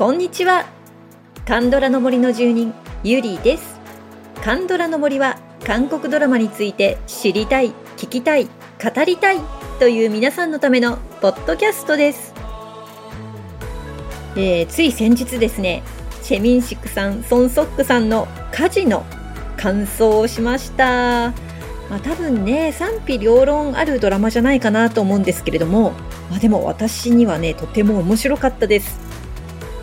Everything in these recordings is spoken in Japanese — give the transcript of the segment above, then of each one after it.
こんにちは。カンドラの森の住人ゆりです。カンドラの森は韓国ドラマについて知りたい聞きたい語りたいという皆さんのためのポッドキャストです、えー、つい先日ですねチェミンシクさんソンソックさんの家事の感想をしました。まあ、多分ね賛否両論あるドラマじゃないかなと思うんですけれども、まあ、でも私にはねとても面白かったです。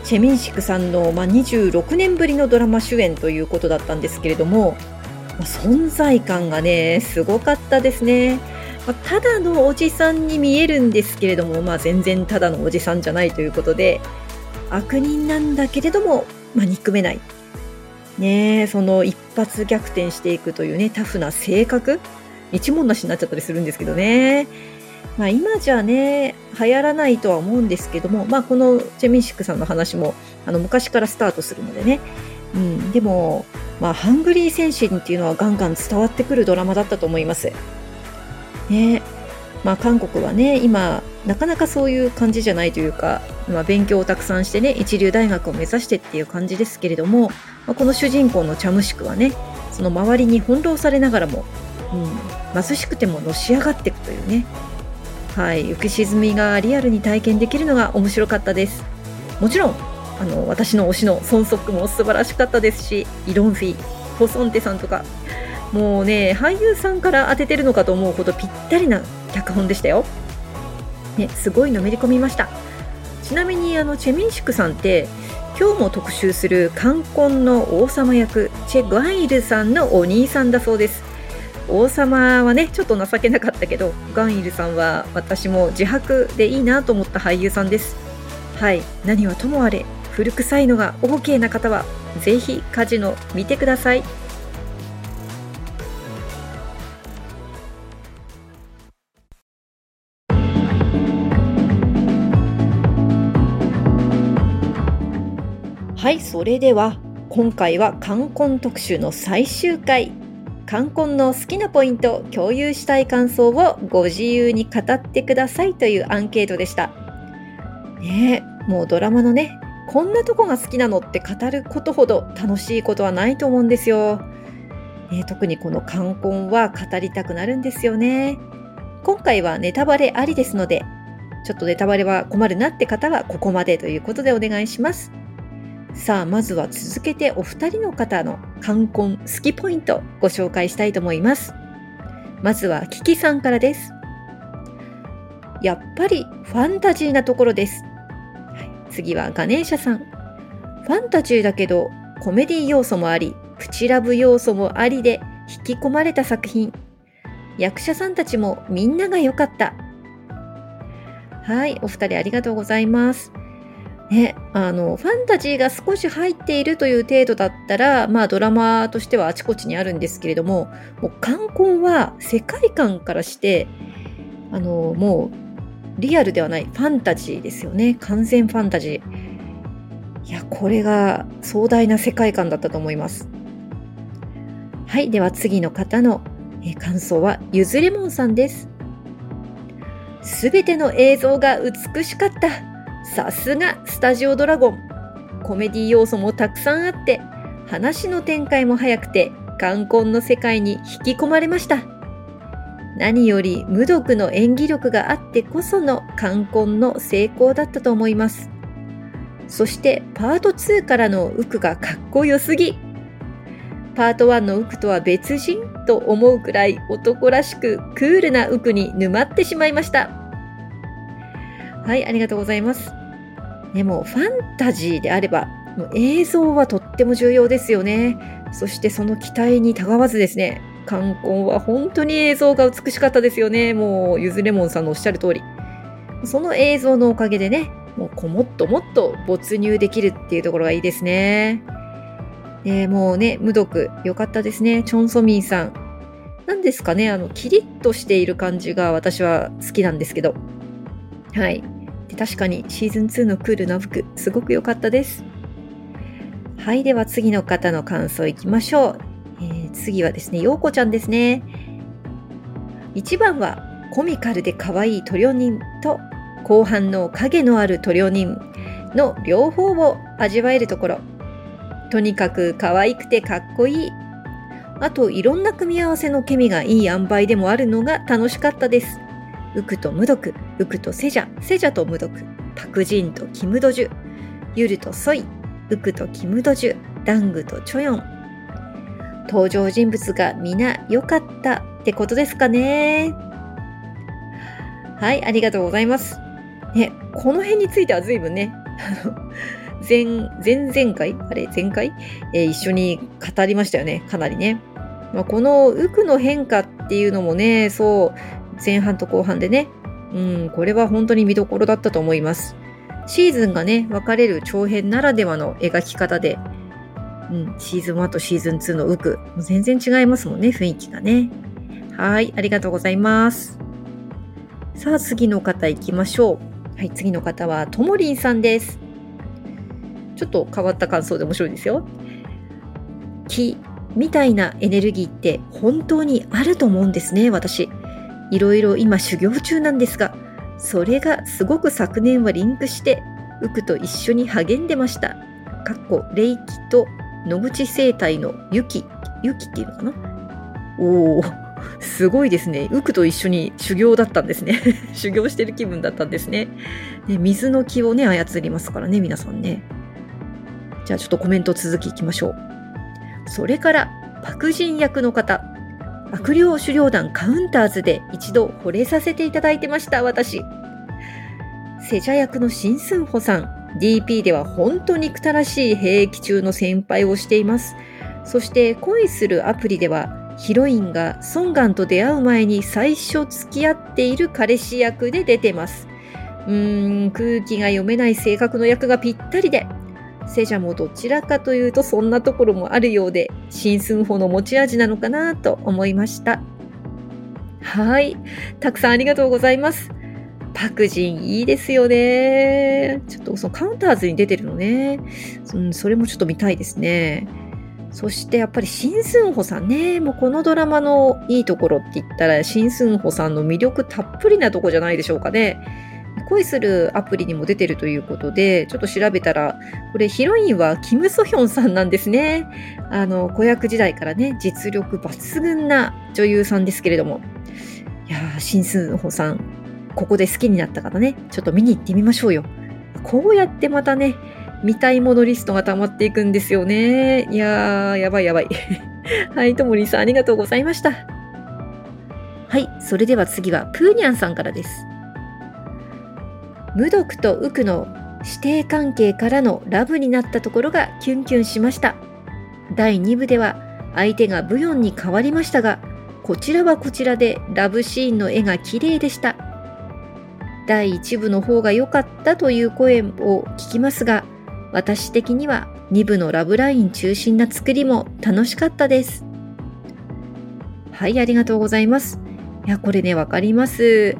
チェミンシクさんの、まあ、26年ぶりのドラマ主演ということだったんですけれども、まあ、存在感がねすごかったですね、まあ、ただのおじさんに見えるんですけれども、まあ、全然ただのおじさんじゃないということで悪人なんだけれども、まあ、憎めない。ねその一発逆転していくというねタフな性格。一文なしになっちゃったりするんですけどね。まあ、今じゃね流行らないとは思うんですけども、まあ、このチェミンシックさんの話もあの昔からスタートするのでね、うん、でも、まあ、ハングリー精神っていうのはガンガン伝わってくるドラマだったと思います。ねまあ、韓国はね今なかなかそういう感じじゃないというか、まあ、勉強をたくさんしてね一流大学を目指してっていう感じですけれども、まあ、この主人公のチャムシクはねその周りに翻弄されながらも、うん、貧しくてものし上がっていくというねはい。浮き沈みがリアルに体験できるのが面白かったです。もちろんあの私の推しのソンソックも素晴らしかったですしイロンフィホソンテさんとかもうね俳優さんから当ててるのかと思うほどぴったりな脚本でしたよ、ね、すごいのめり込みました。ちなみにあのチェミンシクさんって今日も特集する冠婚の王様役チェ・ガイルさんのお兄さんだそうです。王様はねちょっと情けなかったけどガンイルさんは私も自白でいいなと思った俳優さんです。はい。何はともあれ古臭いのが OK な方はぜひカジノ見てください。はいそれでは今回は冠婚特集の最終回。冠婚の好きなポイント共有したい感想をご自由に語ってくださいというアンケートでした。ねもうドラマのねこんなとこが好きなのって語ることほど楽しいことはないと思うんですよ、ね、特にこの冠婚は語りたくなるんですよね。今回はネタバレありですのでちょっとネタバレは困るなって方はここまでということでお願いします。さあまずは続けてお二人の方の冠婚好きポイントご紹介したいと思います。まずはキキさんからです。やっぱりファンタジーなところです、次はガネーシャさん。ファンタジーだけどコメディ要素もありプチラブ要素もありで引き込まれた作品。役者さんたちもみんなが良かった。はいお二人ありがとうございます。ね、あのファンタジーが少し入っているという程度だったら、まあ、ドラマとしてはあちこちにあるんですけれどももう冠婚は世界観からしてあのもうリアルではないファンタジーですよね。完全ファンタジー。いやこれが壮大な世界観だったと思います。はいでは次の方の感想はゆずレモンさんです。すべての映像が美しかった。さすがスタジオドラゴン。コメディ要素もたくさんあって話の展開も早くて冠婚の世界に引き込まれました。何より無毒の演技力があってこその冠婚の成功だったと思います。そしてパート2からのウクがかっこよすぎ。パート1のウクとは別人と思うくらい男らしくクールなウクに沼ってしまいました。はいありがとうございます。でもファンタジーであればもう映像はとっても重要ですよね。そしてその期待にたがわずですね冠婚は本当に映像が美しかったですよね。もうゆずレモンさんのおっしゃる通り。その映像のおかげでねもうこもっともっと没入できるっていうところがいいですね。えもうね無毒良かったですね。チョン・ソミンさん。何ですかねあのキリッとしている感じが私は好きなんですけど。はい。で確かにシーズン2のクールな服すごく良かったですはいでは次の方の感想いきましょう、えー、次はですねようこちゃんですね1番はコミカルで可愛いトリオニンと後半の影のあるトリオニンの両方を味わえるところ。とにかく可愛くてかっこいい。あといろんな組み合わせのケミがいい塩梅でもあるのが楽しかったです。ウクとムドク、ウクとセジャ、セジャとムドク、パクジンとキムドジュ、ユルとソイ、ウクとキムドジュ、ダングとチョヨン。登場人物が皆良かったってことですかね。はい、ありがとうございます。ね、この辺については随分ね、前、前々回あれ前回、えー、一緒に語りましたよね。かなりね。まあ、このウクの変化っていうのもね、そう、前半と後半でね、うん、これは本当に見どころだったと思います。シーズンがね、分かれる長編ならではの描き方で、うん、シーズン1とシーズン2のウク、もう全然違いますもんね、雰囲気がね。はい、ありがとうございます。さあ、次の方行きましょう。はい、次の方はともりんさんです。ちょっと変わった感想で面白いですよ。気みたいなエネルギーって本当にあると思うんですね、私。いろいろ今修行中なんですが、それがすごく昨年はリンクして、ウクと一緒に励んでました。かっこ、霊気と野口生態の雪、雪っていうのかな？おお、すごいですね。ウクと一緒に修行だったんですね。修行してる気分だったんですね。ね水の気をね、操りますからね、皆さんね。じゃあちょっとコメント続きいきましょう。それから、パクジン役の方、悪霊狩猟団カウンターズで一度惚れさせていただいてました、私。セジャ役のシンスンホさん、DP では本当に憎たらしい兵役中の先輩をしています。そして恋するアプリではヒロインがソンガンと出会う前に最初付き合っている彼氏役で出てます。うーん、空気が読めない性格の役がぴったりで、セジャもどちらかというとそんなところもあるようで、新寸法の持ち味なのかなと思いました。はい。たくさんありがとうございます。パクジンいいですよね。ちょっとそのカウンターズに出てるのね。うん、それもちょっと見たいですね。そしてやっぱりシンスンホさんね、もうこのドラマのいいところって言ったら、シンスンホさんの魅力たっぷりなとこじゃないでしょうかね。恋するアプリにも出てるということで、ちょっと調べたら、これヒロインはキム・ソヒョンさんなんですね。あの、子役時代からね、実力抜群な女優さんですけれども。いやー、シンスンホさん、ここで好きになった方ね、ちょっと見に行ってみましょうよ。こうやってまたね、見たいものリストが溜まっていくんですよね。いやー、やばいやばい。はい、ともりさんありがとうございました。はい、それでは次はプーニャンさんからです。無毒とウクの師弟関係からのラブになったところがキュンキュンしました。第2部では相手がブヨンに変わりましたが、こちらはこちらでラブシーンの絵が綺麗でした。第1部の方が良かったという声を聞きますが、私的には2部のラブライン中心な作りも楽しかったです。はい、ありがとうございます。いや、これね、わかります。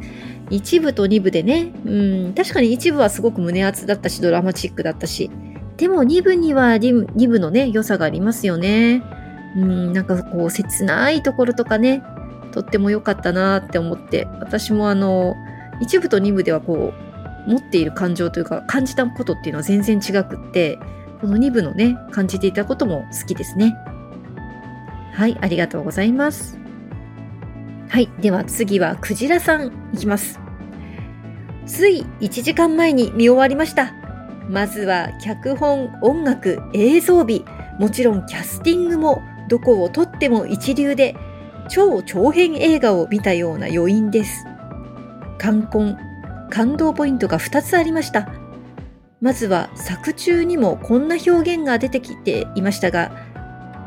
1部と2部でね、うん、確かに1部はすごく胸熱だったし、ドラマチックだったし、でも2部には 2, 部のね、良さがありますよね。うん、なんかこう、切ないところとかね、とっても良かったなって思って、私もあの、1部と2部ではこう、持っている感情というか、感じたことっていうのは全然違くって、この2部のね、感じていたことも好きですね。はい、ありがとうございます。はい。では次はクジラさんいきます。つい1時間前に見終わりました。まずは脚本、音楽、映像美、もちろんキャスティングもどこをとっても一流で超長編映画を見たような余韻です。冠婚、感動ポイントが2つありました。まずは作中にもこんな表現が出てきていましたが、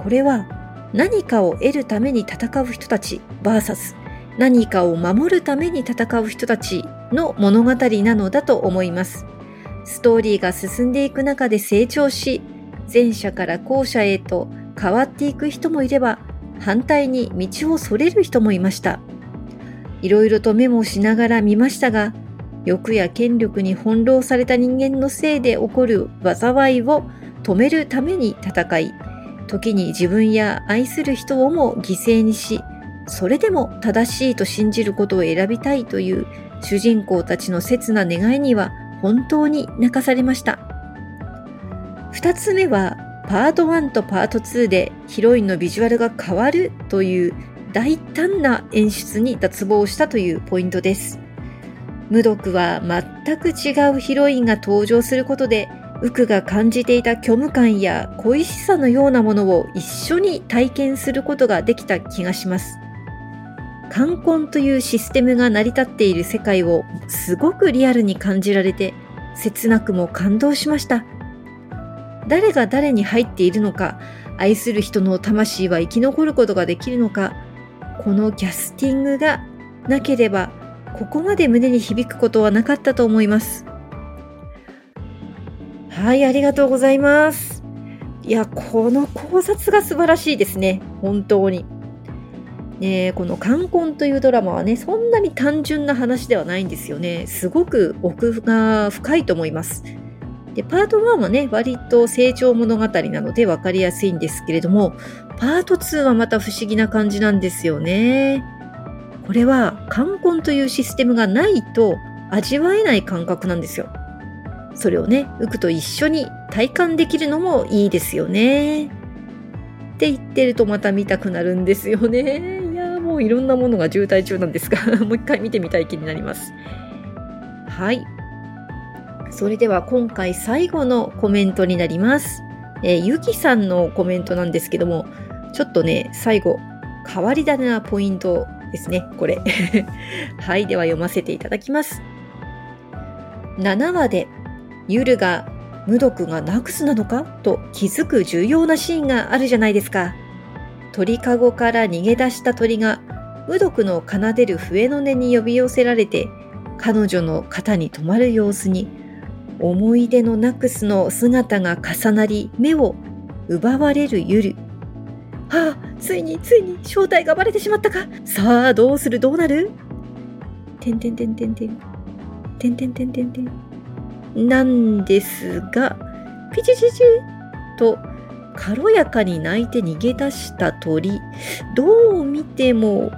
これは何かを得るために戦う人たち VS 何かを守るために戦う人たちの物語なのだと思います。ストーリーが進んでいく中で成長し、前者から後者へと変わっていく人もいれば、反対に道をそれる人もいました。いろいろとメモしながら見ましたが、欲や権力に翻弄された人間のせいで起こる災いを止めるために戦い、時に自分や愛する人をも犠牲にし、それでも正しいと信じることを選びたいという主人公たちの切な願いには本当に泣かされました。2つ目はパート1とパート2でヒロインのビジュアルが変わるという大胆な演出に脱帽したというポイントです。無毒は全く違うヒロインが登場することで、ウクが感じていた虚無感や恋しさのようなものを一緒に体験することができた気がします。冠婚というシステムが成り立っている世界をすごくリアルに感じられて、切なくも感動しました。誰が誰に入っているのか、愛する人の魂は生き残ることができるのか、このキャスティングがなければここまで胸に響くことはなかったと思います。はい、ありがとうございます。いや、この考察が素晴らしいですね。本当に。ねこの冠婚というドラマはね、そんなに単純な話ではないんですよね。すごく奥が深いと思います。で、パート1はね、割と成長物語なので分かりやすいんですけれども、パート2はまた不思議な感じなんですよね。これは冠婚というシステムがないと味わえない感覚なんですよ。それをね、ウクと一緒に体感できるのもいいですよね。って言ってるとまた見たくなるんですよね。いやもういろんなものが渋滞中なんですが、もう一回見てみたい気になります。はい。それでは今回最後のコメントになります。え、ゆきさんのコメントなんですけども、ちょっとね、最後、変わり種なポイントですね、これ。はい、では読ませていただきます。7話で、ユルが無毒がナクスなのか？と気づく重要なシーンがあるじゃないですか。鳥かごから逃げ出した鳥が無毒の奏でる笛の音に呼び寄せられて彼女の肩に止まる様子に思い出のナクスの姿が重なり目を奪われるユル。はあ、ついについに正体がバレてしまったか？さあ、どうする？どうなる？てんてんてんてんてん。てんてんてんてんてん。なんですが、ピチチチと軽やかに泣いて逃げ出した鳥。どう見ても、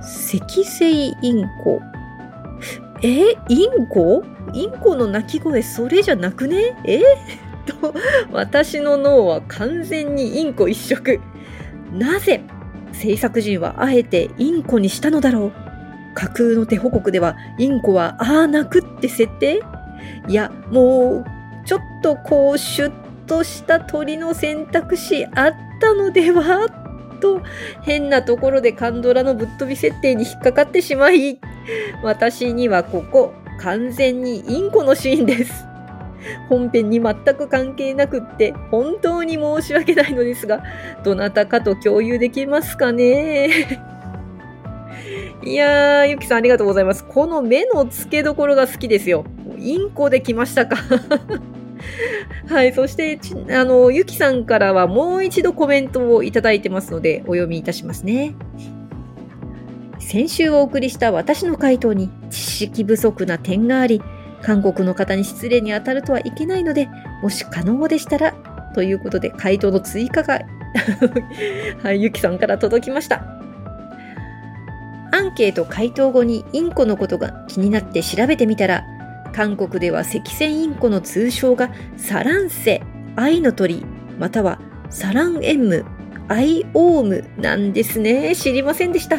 赤星インコ。えインコ？インコの鳴き声それじゃなくね？え？と、私の脳は完全にインコ一色。なぜ制作陣はあえてインコにしたのだろう？架空の手報告ではインコはああ泣くって設定？いや、もう、ちょっとこう、シュッとした鳥の選択肢あったのではと、変なところでカンドラのぶっ飛び設定に引っかかってしまい、私にはここ、完全にインコのシーンです。本編に全く関係なくって本当に申し訳ないのですが、どなたかと共有できますかね？いやー、ゆきさんありがとうございます。この目の付けどころが好きですよ。インコで来ましたか？はい、そして、あの、ゆきさんからはもう一度コメントをいただいてますので、お読みいたしますね。先週お送りした私の回答に知識不足な点があり、韓国の方に失礼に当たるとはいけないので、もし可能でしたら、ということで回答の追加が はい、ゆきさんから届きました。アンケート回答後にインコのことが気になって調べてみたら、韓国では赤線インコの通称がサランセ、愛の鳥、またはサランエンム、アイオウムなんですね。知りませんでした。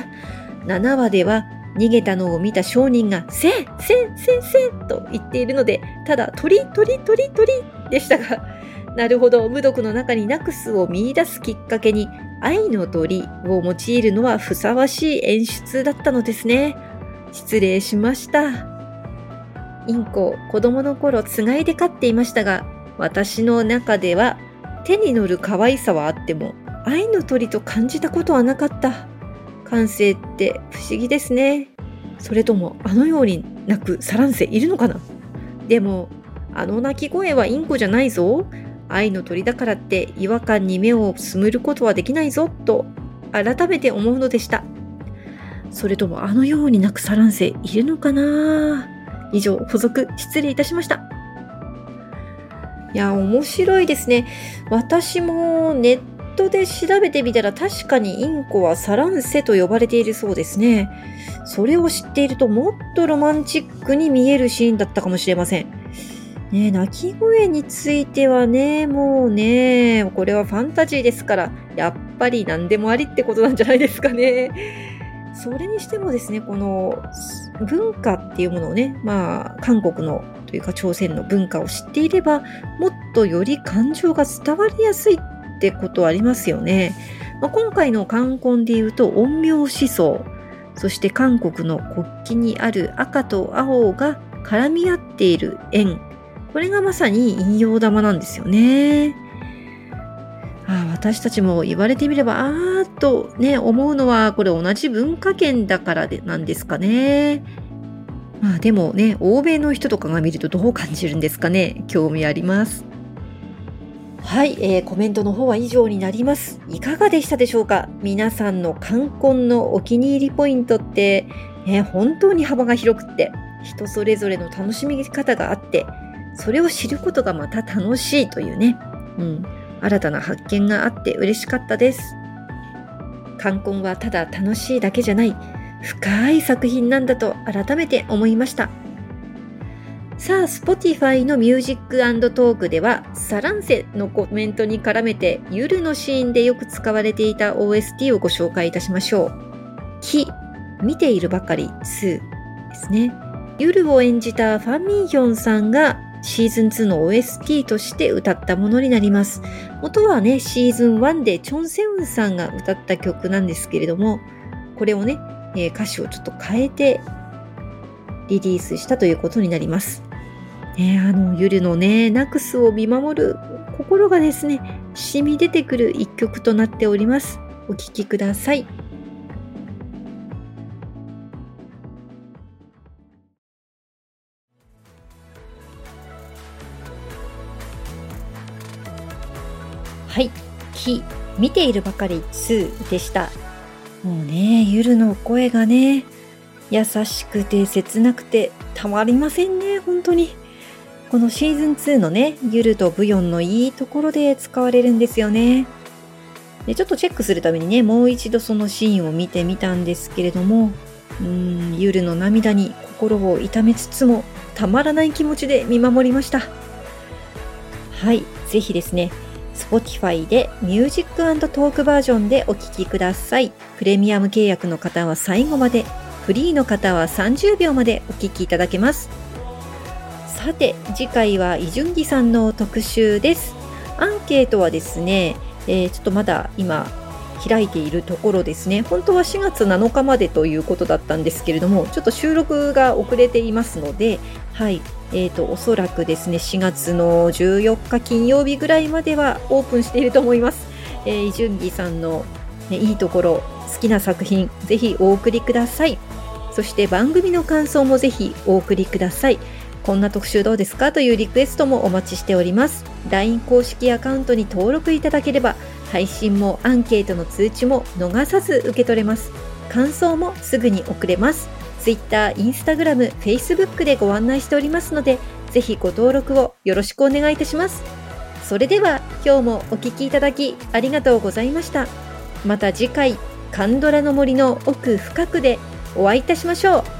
7話では逃げたのを見た商人が、せん、せん、せん、せんと言っているので、ただ鳥、鳥、鳥、鳥でしたが、なるほど、無毒の中にナクスを見出すきっかけに、愛の鳥を用いるのはふさわしい演出だったのですね。失礼しました。インコ、子供の頃、つがいで飼っていましたが、私の中では、手に乗る可愛さはあっても、愛の鳥と感じたことはなかった。感性って不思議ですね。それともあのように泣くサランセいるのかなでも、あの鳴き声はインコじゃないぞ。愛の鳥だからって違和感に目をつむることはできないぞと改めて思うのでした。それともあのように泣くサランセいるのかな以上、補足失礼いたしました。いや、面白いですね。私もネットで調べてみたら確かにインコはサランセと呼ばれているそうですね。それを知っているともっとロマンチックに見えるシーンだったかもしれません。ね鳴き声についてはね、もうね、これはファンタジーですから、やっぱり何でもありってことなんじゃないですかね。それにしてもですね、この文化っていうものをね、まあ、韓国のというか朝鮮の文化を知っていれば、もっとより感情が伝わりやすいってことありますよね。まあ、今回の冠婚で言うと、陰陽思想、そして韓国の国旗にある赤と青が絡み合っている円これがまさに引用玉なんですよね。あ私たちも言われてみれば、あーっとね、思うのは、これ同じ文化圏だからでなんですかね。まあでもね、欧米の人とかが見るとどう感じるんですかね。興味あります。はい、えー、コメントの方は以上になります。いかがでしたでしょうか？皆さんの冠婚のお気に入りポイントって、ね、本当に幅が広くって、人それぞれの楽しみ方があって、それを知ることがまた楽しいというね、うん、新たな発見があって嬉しかったです。冠婚はただ楽しいだけじゃない、深い作品なんだと改めて思いました。さあ、Spotify のミュージックトークでは、サランセのコメントに絡めて、ユルのシーンでよく使われていた OST をご紹介いたしましょう。木、見ているばかり、スーですね。ユルを演じたファン・ミンヒョンさんがシーズン2の OST として歌ったものになります。元はね、シーズン1でチョン・セウンさんが歌った曲なんですけれども、これをね、えー、歌詞をちょっと変えてリリースしたということになります。ね、あの、ゆるのね、ナクスを見守る心がですね、染み出てくる一曲となっております。お聴きください。はい、木、見ているばかり2でした。もうね、ゆるの声がね、優しくて切なくてたまりませんね、本当に。このシーズン2のね、ゆるとブヨンのいいところで使われるんですよね。でちょっとチェックするためにね、もう一度そのシーンを見てみたんですけれども、うーん、ゆるの涙に心を痛めつつも、たまらない気持ちで見守りました。はい、ぜひですね、Spotify でミュージックトークバージョンでお聴きください。プレミアム契約の方は最後まで、フリーの方は30秒までお聴きいただけます。さて、次回は伊順義さんの特集です。アンケートはですね、えー、ちょっとまだ今開いているところですね。本当は4月7日までということだったんですけれども、ちょっと収録が遅れていますので、はい、えーと、おそらくですね4月の14日金曜日ぐらいまではオープンしていると思います。えー、イジュンギさんの、ね、いいところ好きな作品ぜひお送りください。そして番組の感想もぜひお送りください。こんな特集どうですか？というリクエストもお待ちしております。LINE 公式アカウントに登録いただければ配信もアンケートの通知も逃さず受け取れます。感想もすぐに送れます。Twitter、Instagram、Facebook でご案内しておりますので、ぜひご登録をよろしくお願いいたします。それでは今日もお聴きいただきありがとうございました。また次回、カンドラの森の奥深くでお会いいたしましょう。